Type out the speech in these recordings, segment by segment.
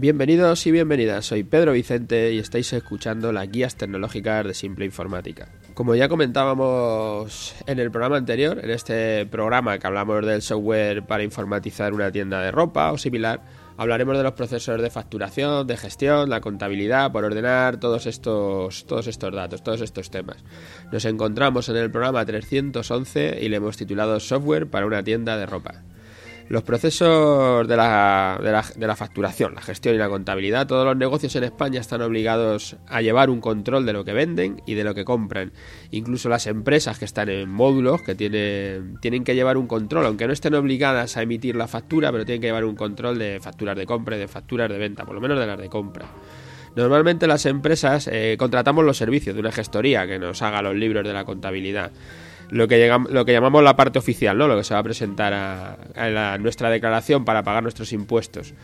Bienvenidos y bienvenidas, soy Pedro Vicente y estáis escuchando las guías tecnológicas de Simple Informática. Como ya comentábamos en el programa anterior, en este programa que hablamos del software para informatizar una tienda de ropa o similar, hablaremos de los procesos de facturación, de gestión, la contabilidad, por ordenar todos estos, todos estos datos, todos estos temas. Nos encontramos en el programa 311 y le hemos titulado Software para una tienda de ropa. Los procesos de la, de, la, de la, facturación, la gestión y la contabilidad, todos los negocios en España están obligados a llevar un control de lo que venden y de lo que compran. Incluso las empresas que están en módulos, que tienen, tienen que llevar un control, aunque no estén obligadas a emitir la factura, pero tienen que llevar un control de facturas de compra y de facturas de venta, por lo menos de las de compra. Normalmente las empresas eh, contratamos los servicios de una gestoría que nos haga los libros de la contabilidad lo que, llegamos, lo que llamamos la parte oficial, ¿no? lo que se va a presentar a, la, nuestra declaración para pagar nuestros impuestos.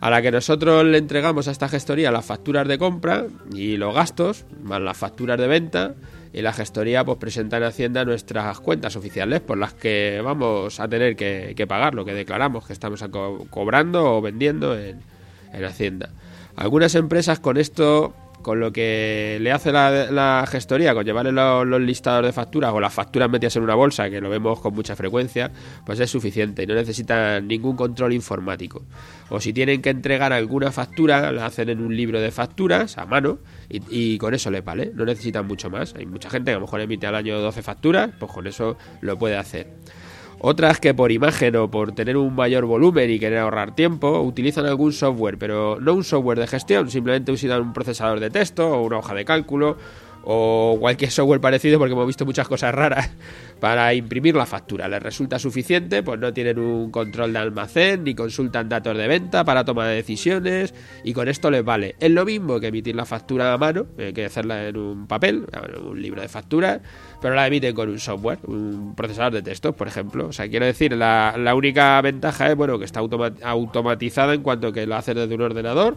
A la que nosotros le entregamos a esta gestoría las facturas de compra y los gastos, más las facturas de venta, y la gestoría pues presenta en Hacienda nuestras cuentas oficiales por las que vamos a tener que, pagar lo que declaramos que estamos co cobrando o vendiendo en, en Hacienda. Algunas empresas con esto con lo que le hace la, gestoría, con llevarle los, los, listados de facturas o las facturas metidas en una bolsa, que lo vemos con mucha frecuencia, pues es suficiente y no necesitan ningún control informático. O si tienen que entregar alguna factura, la hacen en un libro de facturas a mano y, y con eso le vale, no necesitan mucho más. Hay mucha gente que a lo mejor emite al año 12 facturas, pues con eso lo puede hacer. Otras que por imagen o por tener un mayor volumen y querer ahorrar tiempo, utilizan algún software, pero no un software de gestión, simplemente usan un procesador de texto o una hoja de cálculo o cualquier software parecido porque hemos visto muchas cosas raras para imprimir la factura. Les resulta suficiente, pues no tienen un control de almacén ni consultan datos de venta para toma de decisiones y con esto les vale. Es lo mismo que emitir la factura a mano, eh, que hacerla en un papel, un libro de facturas, pero la emiten con un software, un procesador de texto, por ejemplo. O sea, quiero decir, la, la única ventaja es bueno que está automa automatizada en cuanto que lo haces desde un ordenador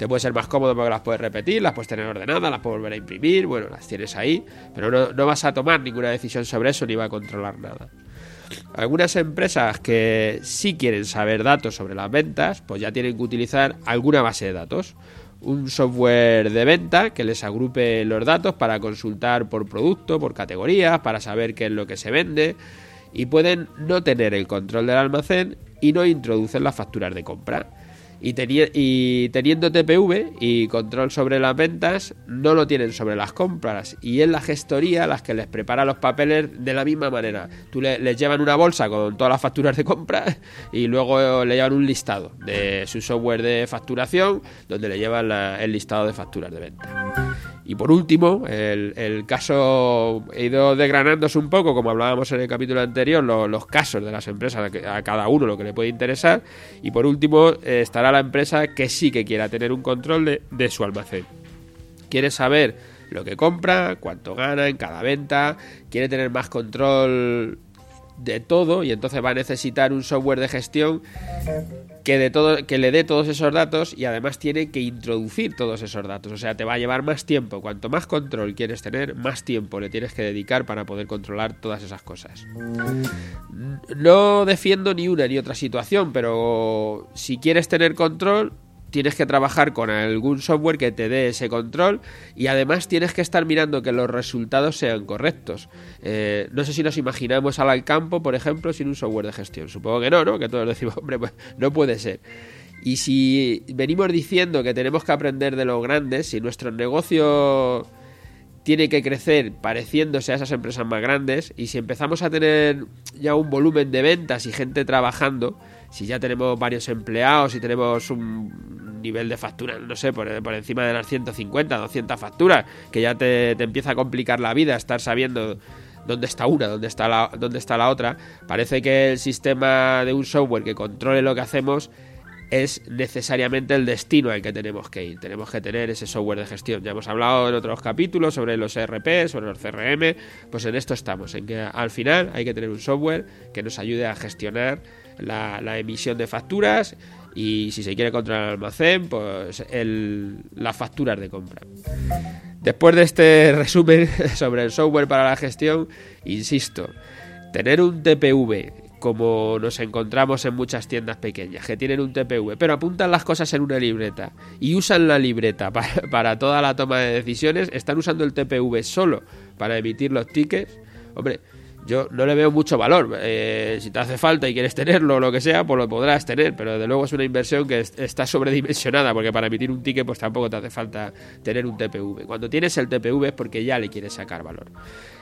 te puede ser más cómodo porque las puedes repetir, las puedes tener ordenadas, las puedes volver a imprimir, bueno, las tienes ahí, pero no, vas a tomar ninguna decisión sobre eso ni va a controlar nada. Algunas empresas que sí quieren saber datos sobre las ventas, pues ya tienen que utilizar alguna base de datos. Un software de venta que les agrupe los datos para consultar por producto, por categorías, para saber qué es lo que se vende. Y pueden no tener el control del almacén y no introducen las facturas de compra. Y, y, teniendo TPV y control sobre las ventas, no lo tienen sobre las compras. Y es la gestoría las que les prepara los papeles de la misma manera. Tú le, les llevan una bolsa con todas las facturas de compra y luego le llevan un listado de su software de facturación donde le llevan la, el listado de facturas de venta. Y por último, el, caso, he ido desgranándose un poco, como hablábamos en el capítulo anterior, lo, los casos de las empresas, a cada uno lo que le puede interesar. Y por último, eh, estará la empresa que sí que quiera tener un control de su almacén. Quiere saber lo que compra, cuánto gana en cada venta, quiere tener más control de todo y entonces va a necesitar un software de gestión que, de todo, que le dé todos esos datos y además tiene que introducir todos esos datos. O sea, te va a llevar más tiempo. Cuanto más control quieres tener, más tiempo le tienes que dedicar para poder controlar todas esas cosas. No defiendo ni una ni otra situación, pero si quieres tener control, tienes que trabajar con algún software que te dé ese control y además tienes que estar mirando que los resultados sean correctos. Eh, no sé si nos imaginamos al campo, por ejemplo, sin un software de gestión. Supongo que no, ¿no? Que todos decimos, hombre, pues no puede ser. Y si venimos diciendo que tenemos que aprender de los grandes, si nuestro negocio tiene que crecer pareciéndose a esas empresas más grandes y si empezamos a tener ya un volumen de ventas y gente trabajando, si ya tenemos varios empleados y tenemos un nivel de factura, no sé, por, por, encima de las 150, 200 facturas, que ya te, te, empieza a complicar la vida estar sabiendo dónde está una, dónde está, la, dónde está la otra, parece que el sistema de un software que controle lo que hacemos es necesariamente el destino al que tenemos que ir. Tenemos que tener ese software de gestión. Ya hemos hablado en otros capítulos sobre los ERP, sobre los CRM, pues en esto estamos, en que al final hay que tener un software que nos ayude a gestionar la, la emisión de facturas y si se quiere controlar el almacén, pues el, las facturas de compra. Después de este resumen sobre el software para la gestión, insisto, tener un TPV como nos encontramos en muchas tiendas pequeñas, que tienen un TPV, pero apuntan las cosas en una libreta y usan la libreta para, toda la toma de decisiones, están usando el TPV solo para emitir los tickets, hombre, yo no le veo mucho valor. Eh, si te hace falta y quieres tenerlo o lo que sea, pues lo podrás tener, pero de luego es una inversión que está sobredimensionada, porque para emitir un ticket pues tampoco te hace falta tener un TPV. Cuando tienes el TPV es porque ya le quieres sacar valor.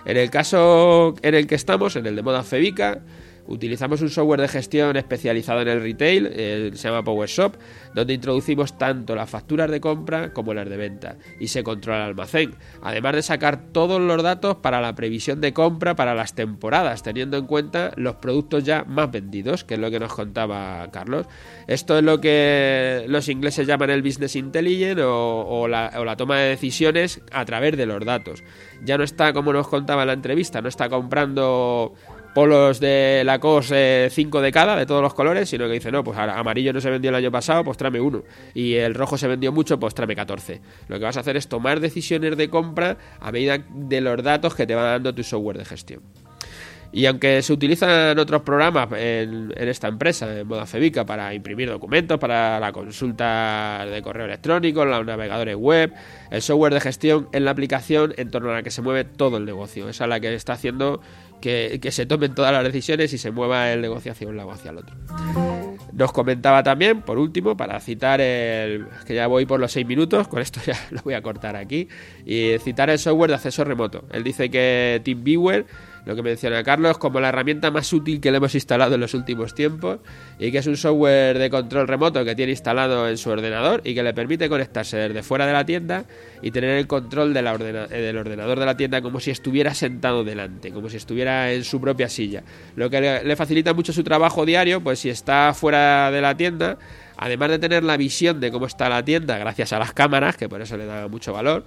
En el caso en el que estamos, en el de moda Febica, Utilizamos un software de gestión especializado en el retail, se llama PowerShop, donde introducimos tanto las facturas de compra como las de venta y se controla el almacén, además de sacar todos los datos para la previsión de compra para las temporadas, teniendo en cuenta los productos ya más vendidos, que es lo que nos contaba Carlos. Esto es lo que los ingleses llaman el business intelligence o, la, o la toma de decisiones a través de los datos. Ya no está, como nos contaba en la entrevista, no está comprando polos de la COS 5 de cada, de todos los colores, sino que dice, no, pues amarillo no se vendió el año pasado, pues tráeme uno. Y el rojo se vendió mucho, pues tráeme 14. Lo que vas a hacer es tomar decisiones de compra a medida de los datos que te va dando tu software de gestión. Y aunque se utilizan otros programas en, esta empresa, en moda Febica, para imprimir documentos, para la consulta de correo electrónico, los navegadores web, el software de gestión es la aplicación en torno a la que se mueve todo el negocio. Esa es la que está haciendo que, se tomen todas las decisiones y se mueva el negocio hacia un lado hacia el otro. Nos comentaba también, por último, para citar el. que ya voy por los seis minutos, con esto ya lo voy a cortar aquí, y citar el software de acceso remoto. Él dice que TeamViewer lo que menciona Carlos, como la herramienta más útil que le hemos instalado en los últimos tiempos y que es un software de control remoto que tiene instalado en su ordenador y que le permite conectarse desde fuera de la tienda y tener el control de la eh, del ordenador de la tienda como si estuviera sentado delante, como si estuviera en su propia silla. Lo que le, le facilita mucho su trabajo diario, pues si está fuera de la tienda, además de tener la visión de cómo está la tienda gracias a las cámaras, que por eso le da mucho valor,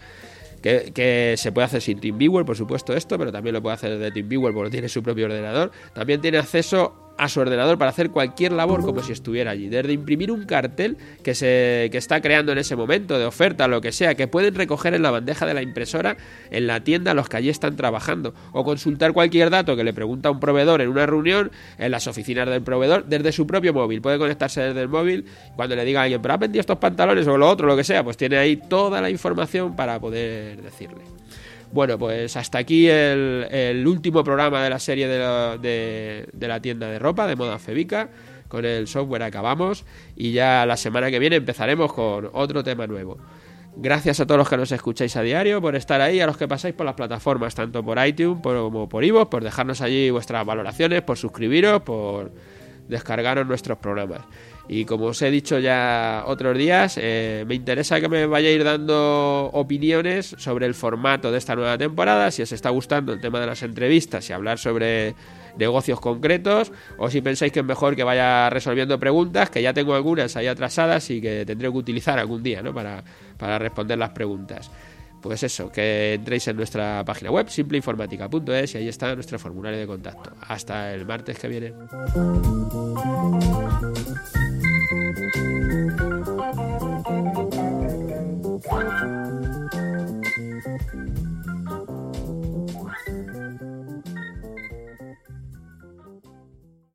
que, se puede hacer sin TeamViewer, por supuesto esto, pero también lo puede hacer de TeamViewer porque tiene su propio ordenador. También tiene acceso a su ordenador para hacer cualquier labor como si estuviera allí. Desde imprimir un cartel que se que está creando en ese momento de oferta, lo que sea, que pueden recoger en la bandeja de la impresora en la tienda los que allí están trabajando. O consultar cualquier dato que le pregunta un proveedor en una reunión en las oficinas del proveedor desde su propio móvil. Puede conectarse desde el móvil cuando le diga a alguien, pero ha vendido estos pantalones o lo otro, lo que sea, pues tiene ahí toda la información para poder decirle. Bueno, pues hasta aquí el, último programa de la serie de la, tienda de ropa de moda Febica. Con el software acabamos y ya la semana que viene empezaremos con otro tema nuevo. Gracias a todos los que nos escucháis a diario por estar ahí, a los que pasáis por las plataformas, tanto por iTunes como por Ivo, por dejarnos allí vuestras valoraciones, por suscribiros, por descargaros nuestros programas. Y como os he dicho ya otros días, eh, me interesa que me vayáis dando opiniones sobre el formato de esta nueva temporada, si os está gustando el tema de las entrevistas y hablar sobre negocios concretos, o si pensáis que es mejor que vaya resolviendo preguntas, que ya tengo algunas ahí atrasadas y que tendré que utilizar algún día ¿no? para, para responder las preguntas pues eso, que entréis en nuestra página web simpleinformática.es y ahí está nuestro formulario de contacto. Hasta el martes que viene.